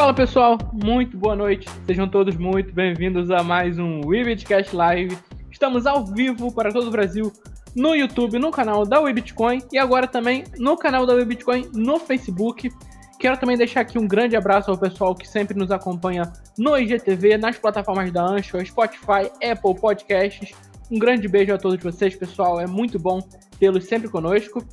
Fala pessoal, muito boa noite. Sejam todos muito bem-vindos a mais um Webitcast Live. Estamos ao vivo para todo o Brasil no YouTube, no canal da Webitcoin e agora também no canal da Webitcoin no Facebook. Quero também deixar aqui um grande abraço ao pessoal que sempre nos acompanha no IGTV, nas plataformas da Anchor, Spotify, Apple Podcasts. Um grande beijo a todos vocês, pessoal. É muito bom tê-los sempre conosco.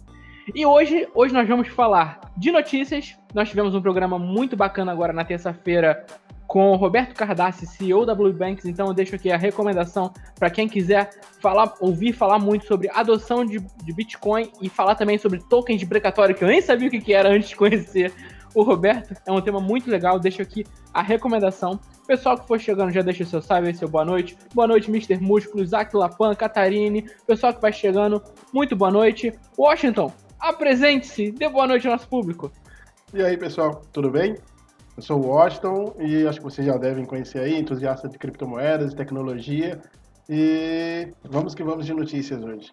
E hoje, hoje nós vamos falar de notícias. Nós tivemos um programa muito bacana agora na terça-feira com o Roberto Cardassi, CEO da Blue Banks. Então eu deixo aqui a recomendação para quem quiser falar, ouvir falar muito sobre adoção de, de Bitcoin e falar também sobre tokens de precatório, que eu nem sabia o que, que era antes de conhecer o Roberto. É um tema muito legal. Deixo aqui a recomendação. Pessoal que for chegando, já deixa o seu salve, seu boa noite. Boa noite, Mr. Músculo, Isaac Lapan, Catarine. Pessoal que vai chegando, muito boa noite. Washington, Apresente-se, dê boa noite ao nosso público. E aí, pessoal, tudo bem? Eu sou o Washington e acho que vocês já devem conhecer aí, entusiasta de criptomoedas, tecnologia. E vamos que vamos de notícias hoje.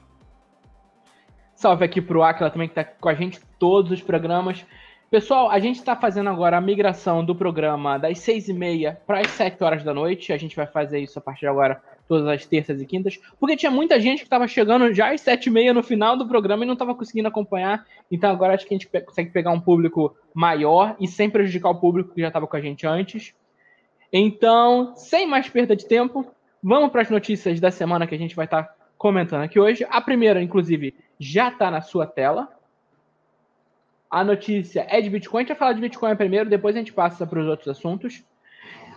Salve aqui pro Aquila também que tá com a gente todos os programas. Pessoal, a gente está fazendo agora a migração do programa das seis e meia para as sete horas da noite. A gente vai fazer isso a partir de agora todas as terças e quintas, porque tinha muita gente que estava chegando já às sete e meia no final do programa e não estava conseguindo acompanhar. Então agora acho que a gente consegue pegar um público maior e sem prejudicar o público que já estava com a gente antes. Então, sem mais perda de tempo, vamos para as notícias da semana que a gente vai estar tá comentando aqui hoje. A primeira, inclusive, já está na sua tela. A notícia é de Bitcoin. A gente vai falar de Bitcoin primeiro, depois a gente passa para os outros assuntos.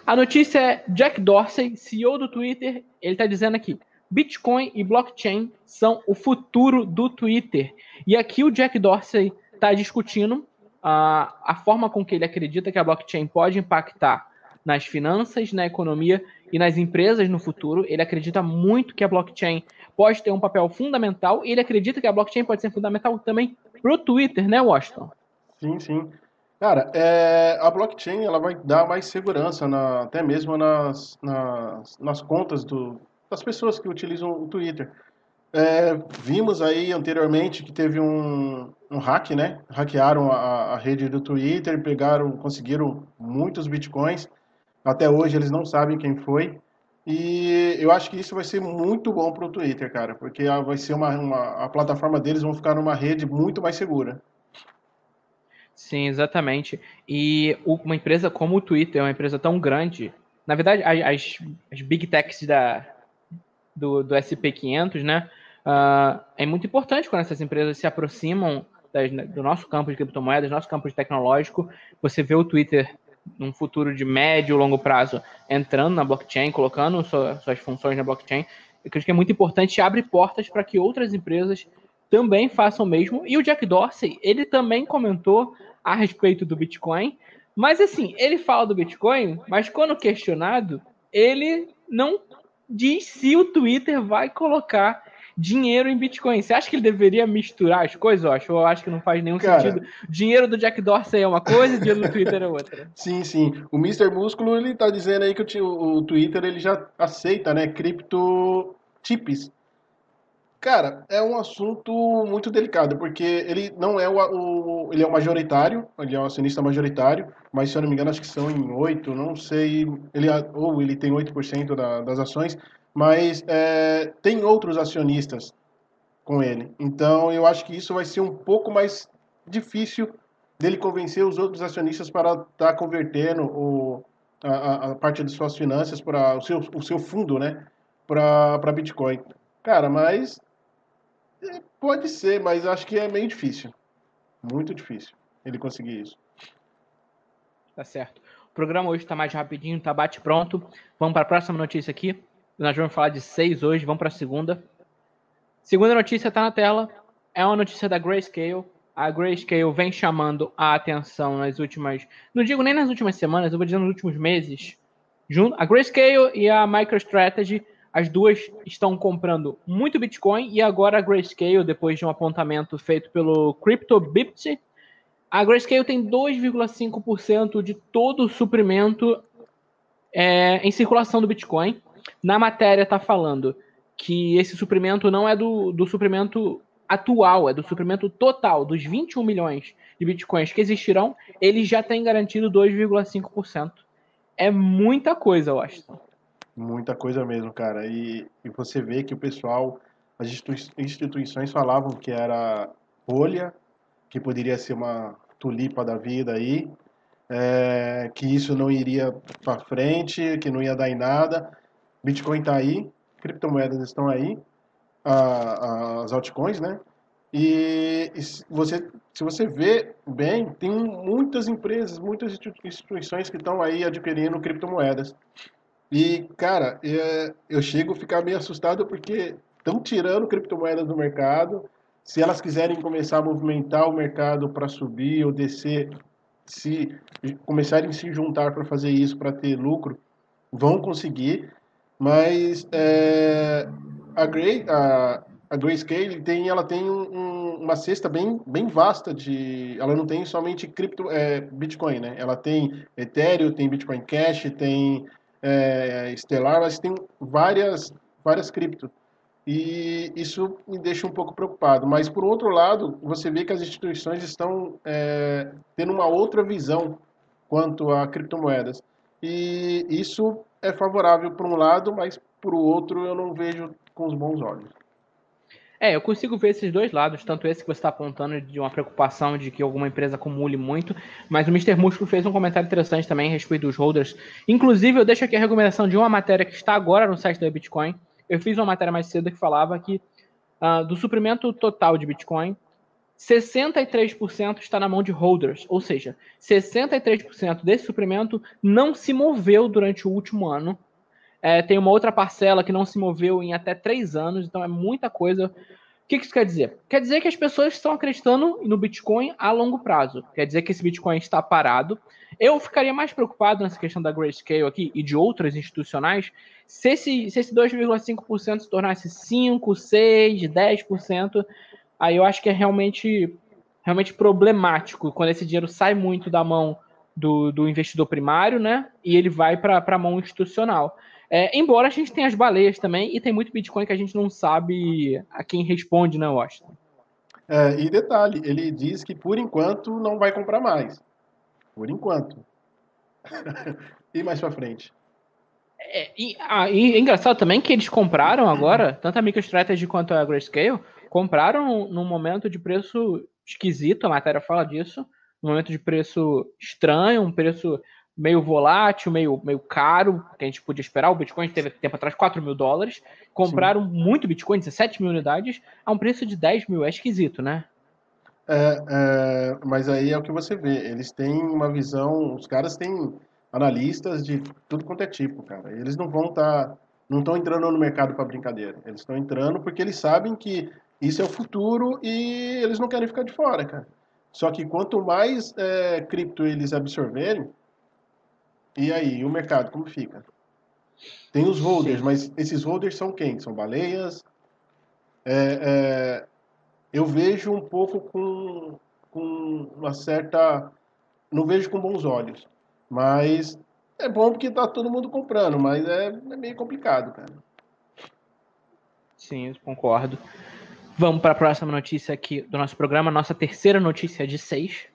A notícia é Jack Dorsey, CEO do Twitter, ele está dizendo aqui: Bitcoin e blockchain são o futuro do Twitter. E aqui o Jack Dorsey está discutindo a, a forma com que ele acredita que a blockchain pode impactar nas finanças, na economia e nas empresas no futuro. Ele acredita muito que a blockchain pode ter um papel fundamental e ele acredita que a blockchain pode ser fundamental também para o Twitter, né, Washington? Sim, sim. Cara, é, a blockchain ela vai dar mais segurança, na, até mesmo nas, nas, nas contas do, das pessoas que utilizam o Twitter. É, vimos aí anteriormente que teve um, um hack, né? Hackearam a, a rede do Twitter, pegaram, conseguiram muitos bitcoins. Até hoje eles não sabem quem foi. E eu acho que isso vai ser muito bom para o Twitter, cara, porque vai ser uma, uma, a plataforma deles vão ficar numa rede muito mais segura. Sim, exatamente. E uma empresa como o Twitter, é uma empresa tão grande, na verdade, as, as big techs da, do, do SP500, né, uh, é muito importante quando essas empresas se aproximam das, do nosso campo de criptomoedas, nosso campo de tecnológico. Você vê o Twitter num futuro de médio e longo prazo entrando na blockchain, colocando sua, suas funções na blockchain. Eu acho que é muito importante e abre portas para que outras empresas também façam o mesmo. E o Jack Dorsey, ele também comentou a respeito do Bitcoin. Mas assim, ele fala do Bitcoin, mas quando questionado, ele não diz se o Twitter vai colocar dinheiro em Bitcoin. Você acha que ele deveria misturar as coisas? Eu acho, eu acho que não faz nenhum Cara, sentido. Dinheiro do Jack Dorsey é uma coisa, dinheiro do Twitter é outra. Sim, sim. O Mr. Músculo ele tá dizendo aí que o, o Twitter ele já aceita, né, cripto chips. Cara, é um assunto muito delicado, porque ele não é o, o, ele é o majoritário, ele é o acionista majoritário, mas se eu não me engano acho que são em oito, não sei, ele ou ele tem 8% da, das ações, mas é, tem outros acionistas com ele. Então eu acho que isso vai ser um pouco mais difícil dele convencer os outros acionistas para estar tá convertendo o, a, a, parte de suas finanças para o seu, o seu fundo, né, para Bitcoin. Cara, mas Pode ser, mas acho que é meio difícil. Muito difícil ele conseguir isso. Tá certo. O programa hoje está mais rapidinho, tá bate pronto. Vamos para a próxima notícia aqui. Nós vamos falar de seis hoje, vamos para a segunda. Segunda notícia está na tela. É uma notícia da Grayscale. A Grayscale vem chamando a atenção nas últimas. Não digo nem nas últimas semanas, eu vou dizer nos últimos meses. A Grayscale e a MicroStrategy as duas estão comprando muito Bitcoin e agora a Grayscale, depois de um apontamento feito pelo CryptoBit, a Grayscale tem 2,5% de todo o suprimento é, em circulação do Bitcoin. Na matéria está falando que esse suprimento não é do, do suprimento atual, é do suprimento total dos 21 milhões de bitcoins que existirão, ele já tem garantido 2,5%. É muita coisa, acho. Muita coisa mesmo, cara. E, e você vê que o pessoal, as instituições falavam que era rolha, que poderia ser uma tulipa da vida aí, é, que isso não iria para frente, que não ia dar em nada. Bitcoin está aí, criptomoedas estão aí, a, a, as altcoins, né? E, e você, se você vê bem, tem muitas empresas, muitas instituições que estão aí adquirindo criptomoedas. E, cara, é, eu chego a ficar meio assustado porque estão tirando criptomoedas do mercado. Se elas quiserem começar a movimentar o mercado para subir ou descer, se começarem a se juntar para fazer isso, para ter lucro, vão conseguir. Mas é, a, Grey, a, a Grayscale tem, ela tem um, uma cesta bem, bem vasta de. Ela não tem somente cripto, é, Bitcoin, né? Ela tem Ethereum, tem Bitcoin Cash, tem é, Stellar, mas tem várias, várias cripto. E isso me deixa um pouco preocupado. Mas, por outro lado, você vê que as instituições estão é, tendo uma outra visão quanto a criptomoedas. E isso é favorável por um lado, mas por outro eu não vejo com os bons olhos. É, eu consigo ver esses dois lados, tanto esse que você está apontando de uma preocupação de que alguma empresa acumule muito, mas o Mr. Músculo fez um comentário interessante também a respeito dos holders. Inclusive, eu deixo aqui a recomendação de uma matéria que está agora no site da Bitcoin. Eu fiz uma matéria mais cedo que falava que uh, do suprimento total de Bitcoin, 63% está na mão de holders, ou seja, 63% desse suprimento não se moveu durante o último ano é, tem uma outra parcela que não se moveu em até três anos, então é muita coisa. O que isso quer dizer? Quer dizer que as pessoas estão acreditando no Bitcoin a longo prazo. Quer dizer que esse Bitcoin está parado. Eu ficaria mais preocupado nessa questão da Grayscale aqui e de outras institucionais se esse, se esse 2,5% se tornasse 5, 6, 10%. Aí eu acho que é realmente, realmente problemático quando esse dinheiro sai muito da mão do, do investidor primário, né? E ele vai para a mão institucional. É, embora a gente tenha as baleias também, e tem muito Bitcoin que a gente não sabe a quem responde, né, Washington? É, e detalhe, ele diz que por enquanto não vai comprar mais. Por enquanto. e mais pra frente. É, e, ah, e é engraçado também que eles compraram agora, tanto a MicroStrategy quanto a Grayscale, compraram num momento de preço esquisito, a matéria fala disso, um momento de preço estranho, um preço meio volátil, meio, meio caro, que a gente podia esperar. O Bitcoin teve tempo atrás 4 mil dólares. Compraram Sim. muito Bitcoin, 17 mil unidades, a um preço de 10 mil. É esquisito, né? É, é, mas aí é o que você vê. Eles têm uma visão. Os caras têm analistas de tudo quanto é tipo, cara. Eles não vão estar. Tá, não estão entrando no mercado para brincadeira. Eles estão entrando porque eles sabem que isso é o futuro e eles não querem ficar de fora, cara. Só que quanto mais é, cripto eles absorverem, e aí, o mercado, como fica? Tem os holders, Sim. mas esses holders são quem? São baleias? É, é, eu vejo um pouco com, com uma certa. Não vejo com bons olhos. Mas é bom porque tá todo mundo comprando, mas é, é meio complicado, cara. Sim, concordo. Vamos para a próxima notícia aqui do nosso programa, nossa terceira notícia de seis.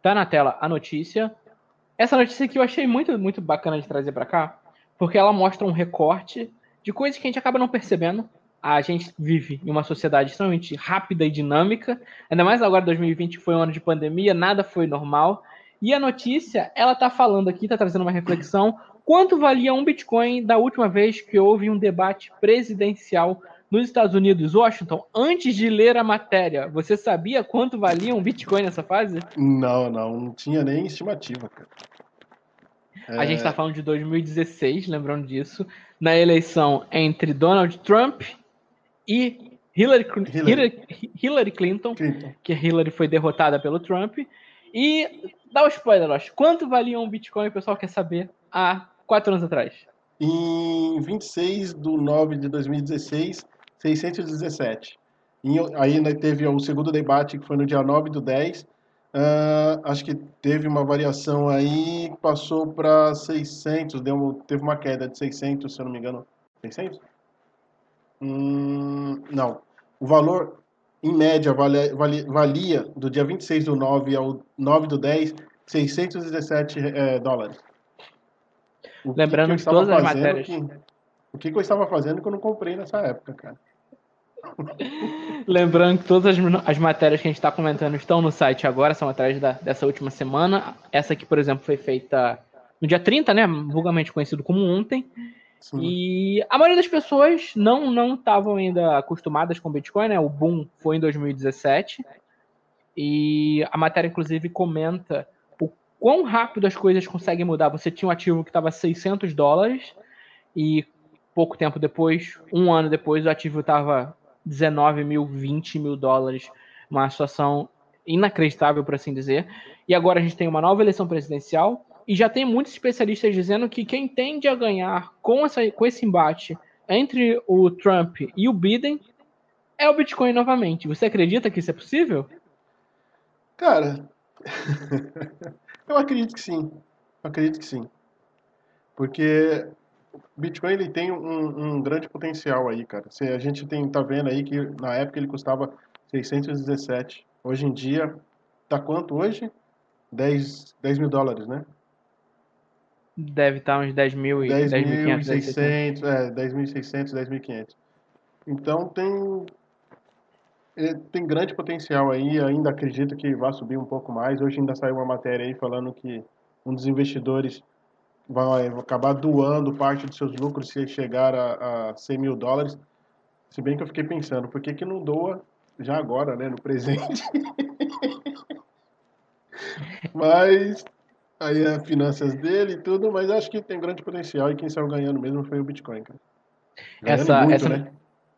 Tá na tela a notícia. Essa notícia aqui eu achei muito, muito bacana de trazer para cá, porque ela mostra um recorte de coisas que a gente acaba não percebendo. A gente vive em uma sociedade extremamente rápida e dinâmica, ainda mais agora 2020 foi um ano de pandemia, nada foi normal. E a notícia, ela tá falando aqui, tá trazendo uma reflexão, quanto valia um Bitcoin da última vez que houve um debate presidencial nos Estados Unidos, Washington, antes de ler a matéria, você sabia quanto valia um Bitcoin nessa fase? Não, não, não tinha nem estimativa, cara. É... A gente está falando de 2016, lembrando disso, na eleição entre Donald Trump e Hillary, Hillary. Hillary Clinton, Clinton, que Hillary foi derrotada pelo Trump. E dá o um spoiler, acho. Quanto valia um Bitcoin, o pessoal quer saber, há quatro anos atrás? Em 26 de 9 de 2016, 617. E aí né, teve o segundo debate, que foi no dia 9 do 10. Uh, ah, acho que teve uma variação aí, passou para 600, deu, teve uma queda de 600, se eu não me engano. 600? Hum, não. o valor, em média, valia, valia do dia 26 do 9 ao 9 do 10, 617 é, dólares. O Lembrando que, que todas as matérias. Que, o que, que eu estava fazendo que eu não comprei nessa época, cara? Lembrando que todas as, as, matérias que a gente está comentando estão no site agora, são matérias da, dessa última semana. Essa aqui, por exemplo, foi feita no dia 30, né? Vulgarmente conhecido como ontem. Sim. E a maioria das pessoas não não estavam ainda acostumadas com Bitcoin, né? O boom foi em 2017. E a matéria, inclusive, comenta o quão rápido as coisas conseguem mudar. Você tinha um ativo que estava 600 dólares e pouco tempo depois, um ano depois, o ativo estava 19 mil, 20 mil dólares. Uma situação inacreditável, por assim dizer. E agora a gente tem uma nova eleição presidencial e já tem muitos especialistas dizendo que quem tende a ganhar com, essa, com esse embate entre o Trump e o Biden é o Bitcoin novamente. Você acredita que isso é possível? Cara, eu acredito que sim. Eu acredito que sim. Porque Bitcoin ele tem um, um, grande potencial aí, cara. Se a gente tem, tá vendo aí que na época ele custava 617. Hoje em dia, tá quanto hoje? 10, 10 mil dólares, né? Deve estar uns 10 mil e 10.600, é, 10.600, 10.500. Então tem tem grande potencial aí, ainda acredito que vai subir um pouco mais. Hoje ainda saiu uma matéria aí falando que um dos investidores vai acabar doando parte dos seus lucros se chegar a, a 100 mil dólares. Se bem que eu fiquei pensando, por que, que não doa já agora, né, no presente? Mas aí as finanças dele e tudo, mas acho que tem grande potencial e quem saiu ganhando mesmo foi o Bitcoin, cara. Ganhando essa, muito, essa, né?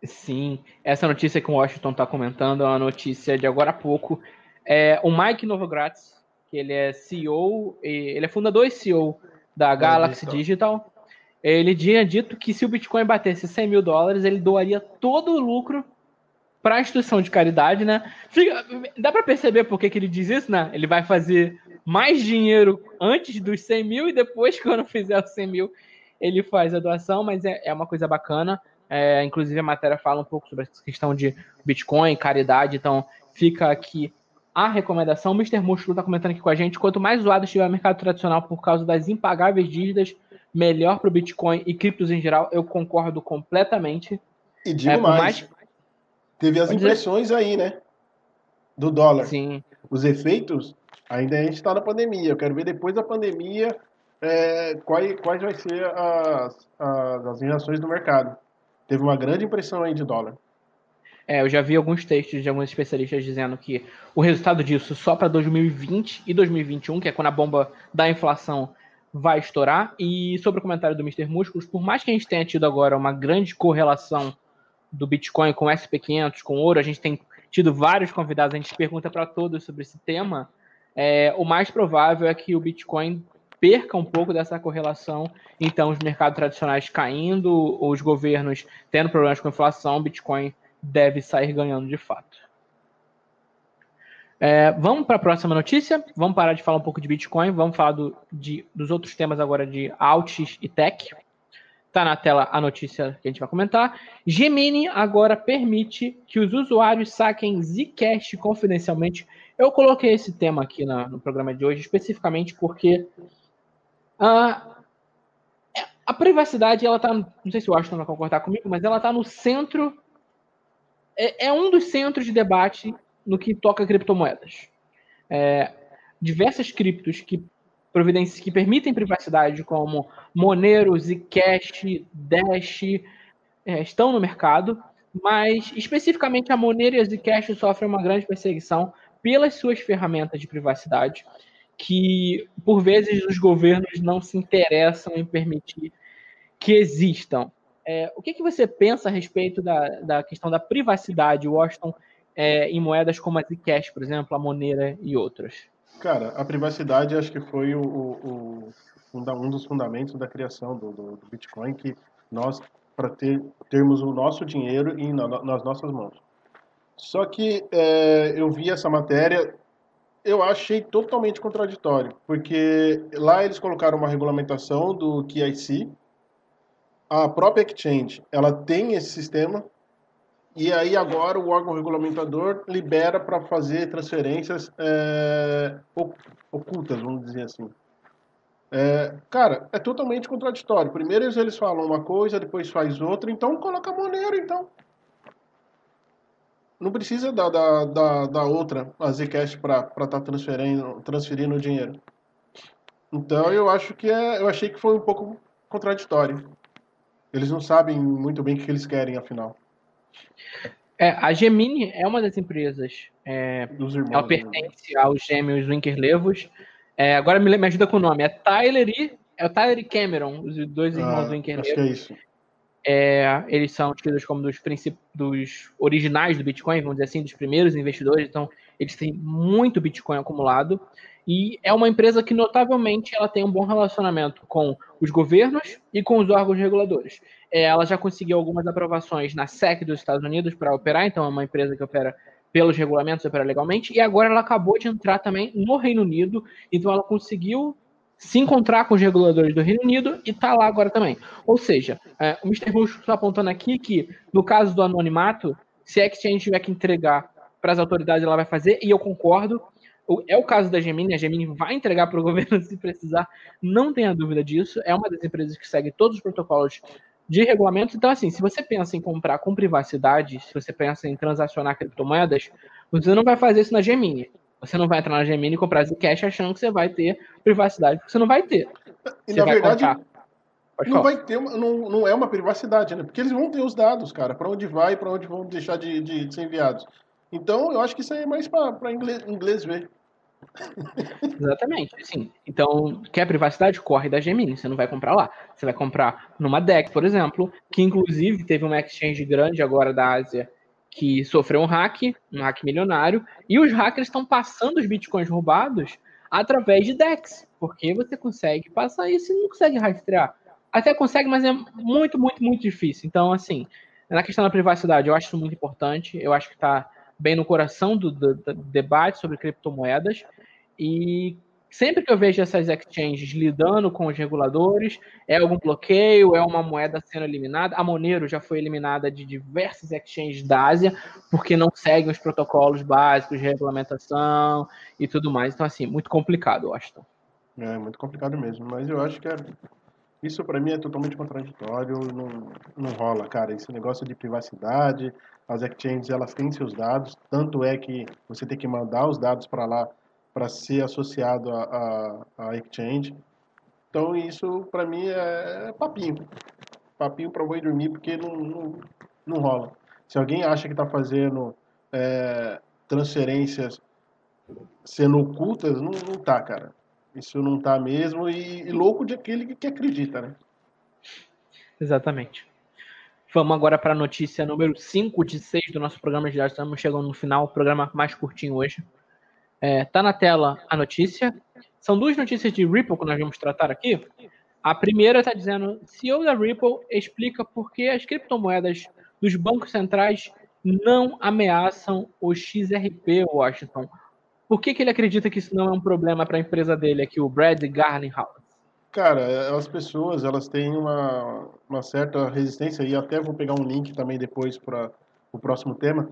Sim, essa notícia que o Washington está comentando é uma notícia de agora a pouco. É, o Mike Novogratz, que ele é CEO, ele é fundador e CEO da Galaxy é Digital. Ele tinha dito que se o Bitcoin batesse 100 mil dólares, ele doaria todo o lucro para a instituição de caridade, né? Fica, dá para perceber por que, que ele diz isso, né? Ele vai fazer mais dinheiro antes dos 100 mil e depois, quando fizer os 100 mil, ele faz a doação, mas é, é uma coisa bacana. É, inclusive, a matéria fala um pouco sobre essa questão de Bitcoin, caridade, então fica aqui a recomendação. O Mr. Músculo está comentando aqui com a gente: quanto mais zoado estiver o mercado tradicional por causa das impagáveis dívidas, melhor para o Bitcoin e criptos em geral. Eu concordo completamente. E digo é, mais, mais, teve as impressões aí, né? Do dólar. Sim. Os efeitos, ainda a gente está na pandemia. Eu quero ver depois da pandemia é, quais, quais vai ser as, as, as reações do mercado. Teve uma grande impressão aí de dólar. É, eu já vi alguns textos de alguns especialistas dizendo que o resultado disso só para 2020 e 2021, que é quando a bomba da inflação vai estourar. E sobre o comentário do Mr. Músculos, por mais que a gente tenha tido agora uma grande correlação do Bitcoin com SP500, com ouro, a gente tem tido vários convidados, a gente pergunta para todos sobre esse tema. É, o mais provável é que o Bitcoin perca um pouco dessa correlação. Então, os mercados tradicionais caindo, os governos tendo problemas com inflação, o Bitcoin deve sair ganhando de fato. É, vamos para a próxima notícia. Vamos parar de falar um pouco de Bitcoin. Vamos falar do, de, dos outros temas agora de alts e tech. Está na tela a notícia que a gente vai comentar. Gemini agora permite que os usuários saquem Zcash confidencialmente. Eu coloquei esse tema aqui na, no programa de hoje especificamente porque a, a privacidade, ela tá, não sei se o Washington vai concordar comigo, mas ela está no centro, é, é, um dos centros de debate no que toca criptomoedas. É, diversas criptos que providências que permitem privacidade, como Monero, Zcash, Dash, é, estão no mercado, mas especificamente a Monero e a Zcash sofrem uma grande perseguição pelas suas ferramentas de privacidade que, por vezes, os governos não se interessam em permitir que existam. É, o que, que você pensa a respeito da, da questão da privacidade, Washington, é, em moedas como a Zcash, por exemplo, a Monera e outras? Cara, a privacidade acho que foi o, o, o um dos fundamentos da criação do, do, do Bitcoin, que nós, para ter, termos o nosso dinheiro em, na, nas nossas mãos. Só que é, eu vi essa matéria eu achei totalmente contraditório, porque lá eles colocaram uma regulamentação do KIC, a própria exchange, ela tem esse sistema, E aí agora o órgão regulamentador libera para fazer transferências é, ocultas, vamos dizer assim. É, cara, é totalmente contraditório. Primeiro eles falam uma coisa, depois faz outra, então coloca a Monero, então. Não precisa da, da, da, da outra, a Zcash, para estar tá transferindo, transferindo o dinheiro. Então eu acho que é, eu achei que foi um pouco contraditório. Eles não sabem muito bem o que eles querem, afinal. É, a Gemini é uma das empresas. É, Dos irmãos, ela né? pertence né? aos gêmeos Winkerlevos. É, agora me, me, ajuda com o nome. É Tyler e, é o Tyler e Cameron, os dois ah, irmãos Winkerlevos. Acho que é isso. É, eles são tidos como dos, dos originais do Bitcoin, vamos dizer assim, dos primeiros investidores. Então, eles têm muito Bitcoin acumulado. E é uma empresa que, notavelmente, ela tem um bom relacionamento com os governos e com os órgãos reguladores. É, ela já conseguiu algumas aprovações na SEC dos Estados Unidos para operar, então é uma empresa que opera pelos regulamentos, opera legalmente, e agora ela acabou de entrar também no Reino Unido, então ela conseguiu se encontrar com os reguladores do Reino Unido e está lá agora também. Ou seja, é, o Mr. Bush está apontando aqui que, no caso do anonimato, se a exchange tiver que entregar para as autoridades, ela vai fazer, e eu concordo, é o caso da Gemini, a Gemini vai entregar para o governo se precisar, não tenha dúvida disso. É uma das empresas que segue todos os protocolos de regulamento. Então, assim, se você pensa em comprar com privacidade, se você pensa em transacionar criptomoedas, você não vai fazer isso na Gemini. Você não vai entrar na Gemini e comprar Zcash achando que você vai ter privacidade, porque você não vai ter. E você na verdade, não vai ter, uma, não, não é uma privacidade, né? Porque eles vão ter os dados, cara, para onde vai e para onde vão deixar de, de, de, ser enviados. Então, eu acho que isso aí é mais para inglês, inglês ver. Exatamente. Sim. Então, quer privacidade? Corre da Gemini. Você não vai comprar lá. Você vai comprar numa DEX, por exemplo, que inclusive teve uma exchange grande agora da Ásia que sofreu um hack, um hack milionário, e os hackers estão passando os bitcoins roubados através de DEX, porque você consegue passar isso e não consegue rastrear. Até consegue, mas é muito, muito, muito difícil. Então, assim, na questão da privacidade, eu acho isso muito importante. Eu acho que está bem no coração do, do, do, debate sobre criptomoedas. E sempre que eu vejo essas exchanges lidando com os reguladores, é algum bloqueio, é uma moeda sendo eliminada. A Monero já foi eliminada de diversas exchanges da Ásia, porque não seguem os protocolos básicos de regulamentação e tudo mais. Então, assim, muito complicado, Austin. É, muito complicado mesmo. Mas eu acho que é... isso para mim é totalmente contraditório. Não, não rola, cara. Esse negócio de privacidade, as exchanges elas têm seus dados, tanto é que você tem que mandar os dados para lá para ser associado a, exchange. Então isso para mim é papinho, papinho para vou dormir porque não, não, não rola. Se alguém acha que está fazendo é, transferências sendo ocultas, não, não tá, cara. Isso não tá mesmo e, e louco de aquele que acredita, né? Exatamente. Vamos agora para a notícia número 5 de 6 do nosso programa. Já estamos chegando no final, programa mais curtinho hoje. É, tá na tela a notícia. São duas notícias de Ripple que nós vamos tratar aqui. A primeira está dizendo: CEO da Ripple explica por que as criptomoedas dos bancos centrais não ameaçam o XRP Washington. Por que, que ele acredita que isso não é um problema para a empresa dele aqui, o Brad Garlinghouse? Cara, as pessoas elas têm uma, uma certa resistência e até vou pegar um link também depois para o próximo tema.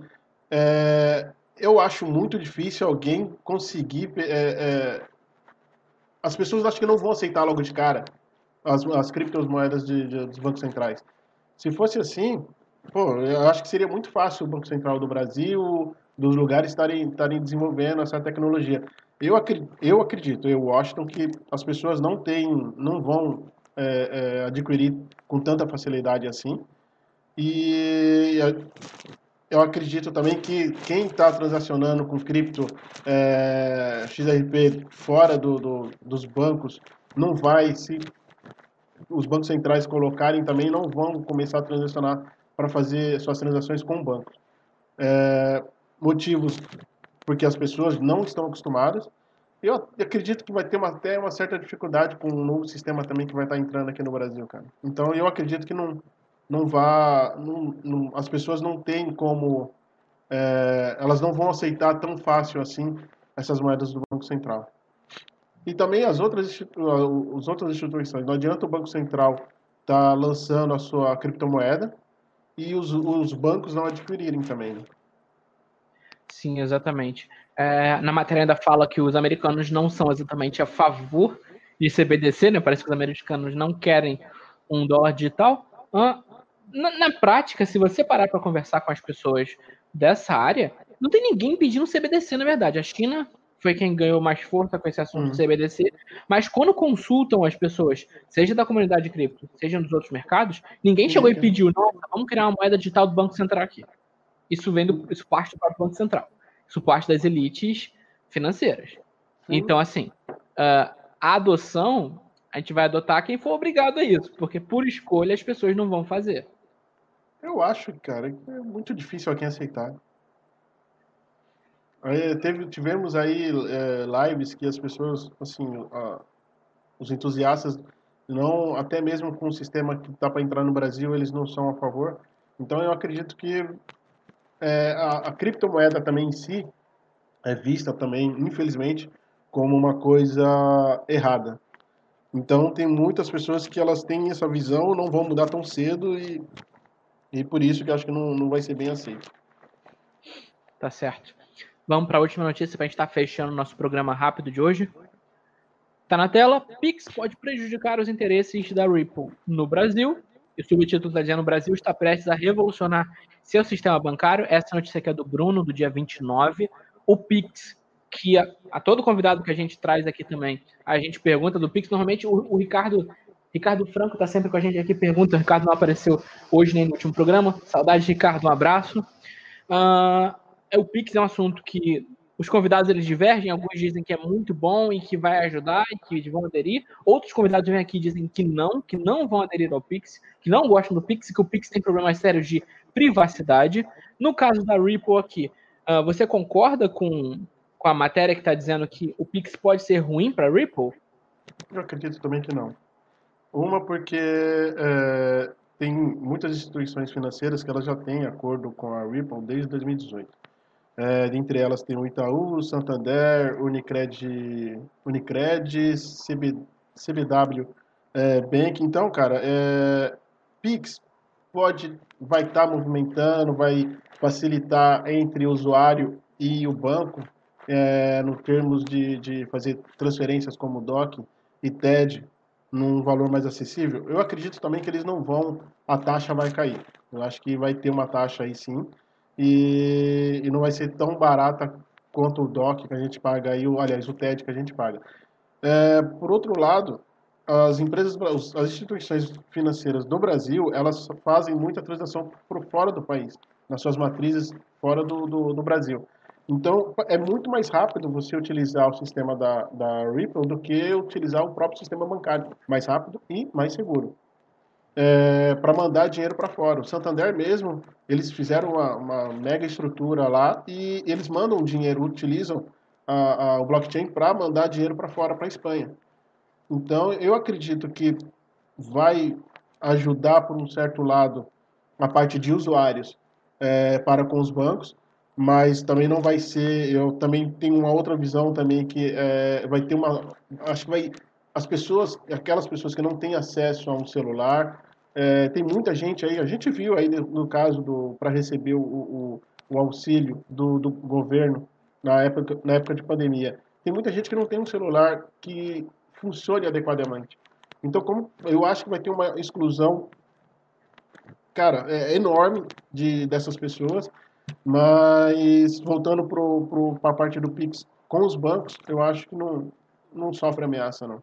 É, eu acho muito difícil alguém conseguir. É, é, as pessoas acho que não vão aceitar logo de cara as, as criptomoedas de, de, dos bancos centrais. Se fosse assim, pô, eu acho que seria muito fácil o Banco Central do Brasil, dos lugares estarem, estarem desenvolvendo essa tecnologia. Eu, eu acredito, eu, Washington, que as pessoas não têm, não vão é, é, adquirir com tanta facilidade assim. E eu acredito também que quem está transacionando com cripto é, XRP fora do, do, dos bancos não vai se os bancos centrais colocarem também não vão começar a transacionar para fazer suas transações com bancos. É, motivos porque as pessoas não estão acostumadas. Eu acredito que vai ter uma, até uma certa dificuldade com um novo sistema também que vai estar entrando aqui no Brasil, cara. Então eu acredito que não, não vá, não, não, as pessoas não têm como, é, elas não vão aceitar tão fácil assim essas moedas do Banco Central. E também as outras, as outras instituições. Não adianta o Banco Central estar tá lançando a sua criptomoeda e os, os bancos não adquirirem também. Né? Sim, exatamente. É, na matéria ainda fala que os americanos não são exatamente a favor de CBDC, né? Parece que os americanos não querem um dólar digital. Na, na, prática, se você parar para conversar com as pessoas dessa área, não tem ninguém pedindo CBDC, na verdade. A China foi quem ganhou mais força com esse assunto do CBDC, mas quando consultam as pessoas, seja da comunidade cripto, seja nos outros mercados, ninguém chegou e pediu, nossa, vamos criar uma moeda digital do Banco Central aqui. Isso vem do, isso parte do próprio Banco Central. Isso parte das elites financeiras. Então, assim, uh, a adoção, a gente vai adotar quem for obrigado a isso, porque por escolha as pessoas não vão fazer. Eu acho, cara, que é muito difícil alguém aceitar. Aí, teve, tivemos aí é, lives que as pessoas, assim, os entusiastas, não, até mesmo com o sistema que está para entrar no Brasil, eles não são a favor. Então eu acredito que é, a, a criptomoeda também em si é vista também, infelizmente, como uma coisa errada. Então tem muitas pessoas que elas têm essa visão, não vão mudar tão cedo e, e por isso que eu acho que não, não vai ser bem aceito. Tá certo. Vamos para a última notícia para a gente estar tá fechando o nosso programa rápido de hoje. Tá na tela. Pix pode prejudicar os interesses da Ripple no Brasil. E o subtítulo está dizendo: o Brasil está prestes a revolucionar seu sistema bancário. Essa notícia aqui é do Bruno, do dia 29. O Pix, que a, a todo convidado que a gente traz aqui também, a gente pergunta do Pix. Normalmente o, o Ricardo Ricardo Franco está sempre com a gente aqui, pergunta. O Ricardo não apareceu hoje nem no último programa. Saudade, Ricardo, um abraço. Uh, o Pix é um assunto que os convidados eles divergem, alguns dizem que é muito bom e que vai ajudar e que vão aderir. Outros convidados vêm aqui e dizem que não, que não vão aderir ao Pix, que não gostam do Pix, que o Pix tem problemas sérios de privacidade. No caso da Ripple aqui, uh, você concorda com, com a matéria que está dizendo que o Pix pode ser ruim para a Ripple? Eu acredito também que não. Uma porque é, tem muitas instituições financeiras que elas já têm acordo com a Ripple desde 2018. É, elas tem o Itaú, Santander, Unicred, Unicred CB, CBW é, Bank. Então, cara, é, Pix pode, vai estar tá movimentando, vai facilitar entre o usuário e o banco, é, no termos de, de fazer transferências como DOC e TED num valor mais acessível. Eu acredito também que eles não vão, a taxa vai cair. Eu acho que vai ter uma taxa aí sim, e, e não vai ser tão barata quanto o DOC que a gente paga aí, o, aliás, o TED que a gente paga. É, por outro lado, as empresas, as instituições financeiras do Brasil, elas fazem muita transação por fora do país, nas suas matrizes fora do, do, do Brasil. Então, é muito mais rápido você utilizar o sistema da, da Ripple do que utilizar o próprio sistema bancário. Mais rápido e mais seguro é, para mandar dinheiro para fora. O Santander mesmo, eles fizeram uma, uma, mega estrutura lá e eles mandam dinheiro, utilizam a, a, o blockchain para mandar dinheiro para fora, para a Espanha. Então, eu acredito que vai ajudar, por um certo lado, a parte de usuários é, para com os bancos, mas também não vai ser. Eu também tenho uma outra visão também que é, vai ter uma. Acho que vai as pessoas, aquelas pessoas que não têm acesso a um celular, é, tem muita gente aí, a gente viu aí no caso do para receber o, o, o auxílio do, do, governo na época, na época de pandemia. Tem muita gente que não tem um celular que funcione adequadamente. Então, como eu acho que vai ter uma exclusão, cara, é, enorme de dessas pessoas. Mas voltando para a parte do Pix com os bancos, eu acho que não, não sofre ameaça, não.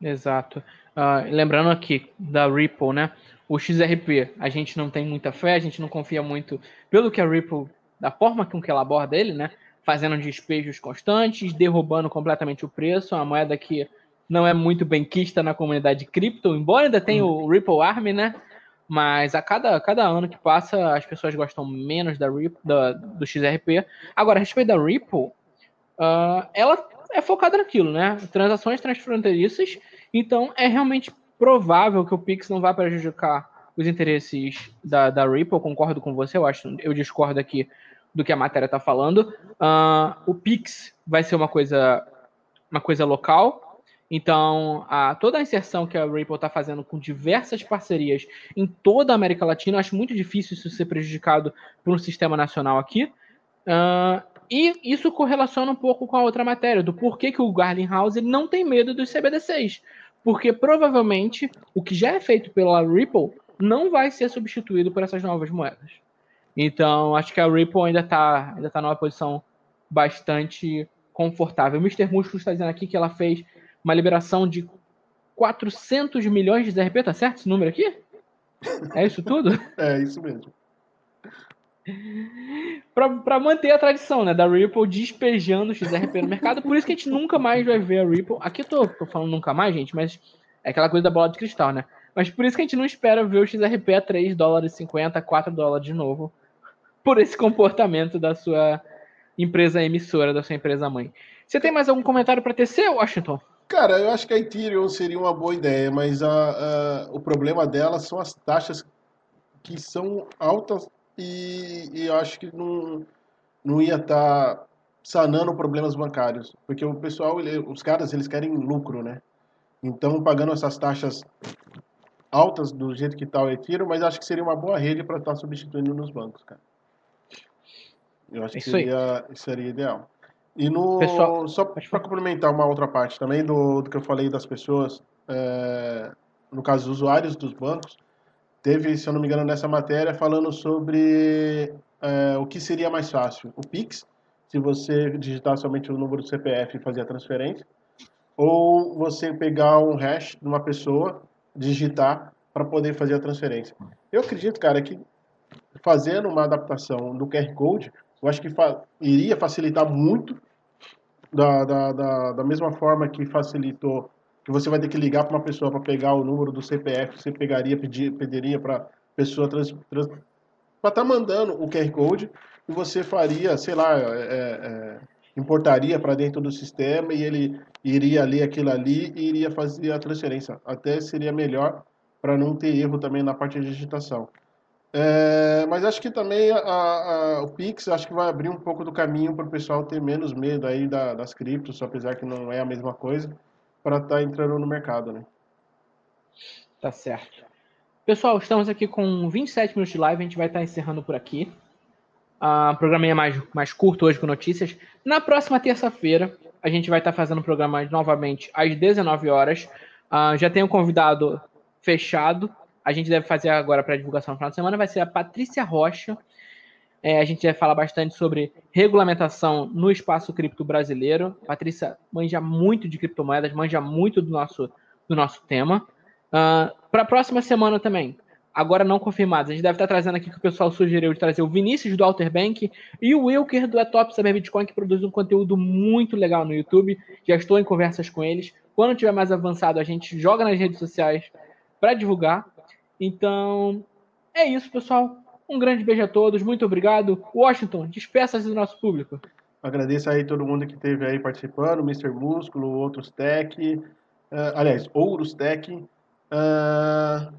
Exato. Uh, lembrando aqui da Ripple, né? O XRP, a gente não tem muita fé, a gente não confia muito pelo que a Ripple, da forma com que ela aborda ele, né? Fazendo despejos constantes, derrubando completamente o preço, uma moeda que não é muito bem quista na comunidade cripto, embora ainda tenha o Ripple Army, né? Mas a cada, cada ano que passa, as pessoas gostam menos da Ripple, da, do XRP. Agora, a respeito da Ripple, uh, ela é focada naquilo, né? Transações transfronteiriças então, é realmente provável que o Pix não vá prejudicar os interesses da, da Ripple. Concordo com você, eu acho, eu discordo aqui do que a matéria está falando. Uh, o Pix vai ser uma coisa, uma coisa local Então, a, toda a inserção que a Ripple está fazendo com diversas parcerias em toda a América Latina, acho muito difícil isso ser prejudicado por um sistema nacional aqui. Uh, e isso correlaciona um pouco com a outra matéria, do porquê que o Garlinghouse não tem medo dos CBDCs. Porque provavelmente o que já é feito pela Ripple não vai ser substituído por essas novas moedas. Então, acho que a Ripple ainda está ainda tá numa posição bastante confortável. O Mr. Músculo está dizendo aqui que ela fez uma liberação de 400 milhões de ZRP, tá certo esse número aqui? É isso tudo? é, isso mesmo. para manter a tradição, né, da Ripple despejando o XRP no mercado, por isso que a gente nunca mais vai ver a Ripple. Aqui eu tô, tô falando nunca mais, gente, mas é aquela coisa da bola de cristal, né? Mas por isso que a gente não espera ver o XRP a 3 dólares e 50, 4 dólares de novo, por esse comportamento da sua empresa emissora, da sua empresa mãe. Você tem mais algum comentário para tecer, Washington? Cara, eu acho que a Ethereum seria uma boa ideia, mas a, a, o problema dela são as taxas que são altas e, e eu acho que não, não ia estar tá sanando problemas bancários, porque o pessoal, ele, os caras, eles querem lucro, né? Então, pagando essas taxas altas do jeito que está o Ethereum, mas acho que seria uma boa rede para estar tá substituindo nos bancos, cara. Eu acho que seria, seria ideal. E no Pessoal, só para complementar uma outra parte também do, do que eu falei das pessoas, é, no caso dos usuários dos bancos, teve, se eu não me engano, nessa matéria falando sobre é, o que seria mais fácil, o Pix, se você digitar somente o número do CPF e fazer a transferência, ou você pegar um hash de uma pessoa, digitar para poder fazer a transferência. Eu acredito, cara, que fazendo uma adaptação do QR Code, eu acho que fa iria facilitar muito, da, da, da, da, mesma forma que facilitou, que você vai ter que ligar para uma pessoa para pegar o número do CPF, você pegaria, pedir, pediria para pessoa trans, trans para estar tá mandando o QR Code e você faria, sei lá, é, é, importaria para dentro do sistema e ele iria ler aquilo ali e iria fazer a transferência. Até seria melhor para não ter erro também na parte de digitação. É, mas acho que também a, a, o Pix acho que vai abrir um pouco do caminho para o pessoal ter menos medo aí da, das criptos, apesar que não é a mesma coisa, para estar tá entrando no mercado, né? Tá certo. Pessoal, estamos aqui com 27 minutos de live, a gente vai estar tá encerrando por aqui. Uh, o programa é mais, mais curto hoje com notícias. Na próxima terça-feira, a gente vai estar tá fazendo o programa novamente às 19 horas. Uh, já tem um convidado fechado, a gente deve fazer agora para divulgação no final de semana, vai ser a Patrícia Rocha. É, a gente vai falar bastante sobre regulamentação no espaço cripto brasileiro. Patrícia manja muito de criptomoedas, manja muito do nosso, do nosso tema. Uh, ah, para a próxima semana também, agora não confirmados, a gente deve estar trazendo aqui que o pessoal sugeriu de trazer o Vinícius do Alter Bank e o Wilker do É Top Saber Bitcoin, que produz um conteúdo muito legal no YouTube. Já estou em conversas com eles. Quando tiver mais avançado, a gente joga nas redes sociais para divulgar. Então, é isso, pessoal. Um grande beijo a todos. Muito obrigado. Washington, despeça-se do nosso público. Agradeço aí todo mundo que esteve aí participando, Mr. Músculo, outros Tech, uh, aliás, Ouros Tech, uh,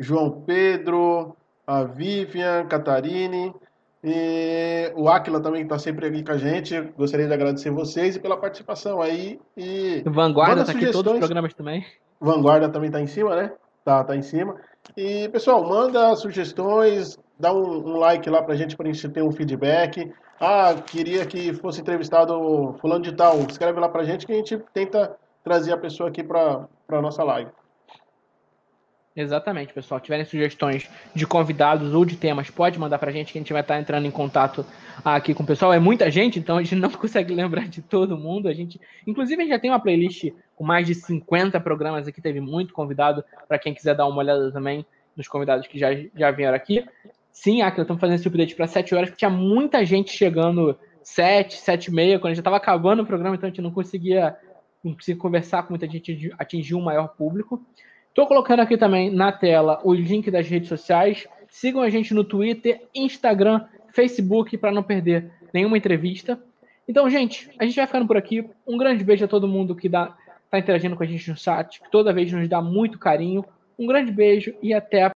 João Pedro, a Vivian, Catarine, e o Aquila também está sempre aqui com a gente. Gostaria de agradecer vocês e pela participação aí. E Vanguarda está aqui todos os programas também. Vanguarda também está em cima, né? Tá, tá em cima. E, pessoal, manda sugestões, dá um, um like lá pra gente, pra gente ter um feedback. Ah, queria que fosse entrevistado fulano de tal. Escreve lá pra gente que a gente tenta trazer a pessoa aqui pra, pra nossa live. Exatamente, pessoal. Tiverem sugestões de convidados ou de temas, pode mandar pra gente que a gente vai estar entrando em contato aqui com o pessoal. É muita gente, então a gente não consegue lembrar de todo mundo. A gente, inclusive, a gente já tem uma playlist com mais de 50 programas aqui, teve muito convidado para quem quiser dar uma olhada também nos convidados que já, já vieram aqui. Sim, Aquila, estamos fazendo esse update para 7 horas, porque tinha muita gente chegando 7, 7 e meia, quando já estava acabando o programa, então a gente não conseguia, não conseguia conversar com muita gente, atingir um maior público. Estou colocando aqui também na tela o link das redes sociais. Sigam a gente no Twitter, Instagram, Facebook para não perder nenhuma entrevista. Então, gente, a gente vai ficando por aqui. Um grande beijo a todo mundo que está interagindo com a gente no chat, que toda vez nos dá muito carinho. Um grande beijo e até a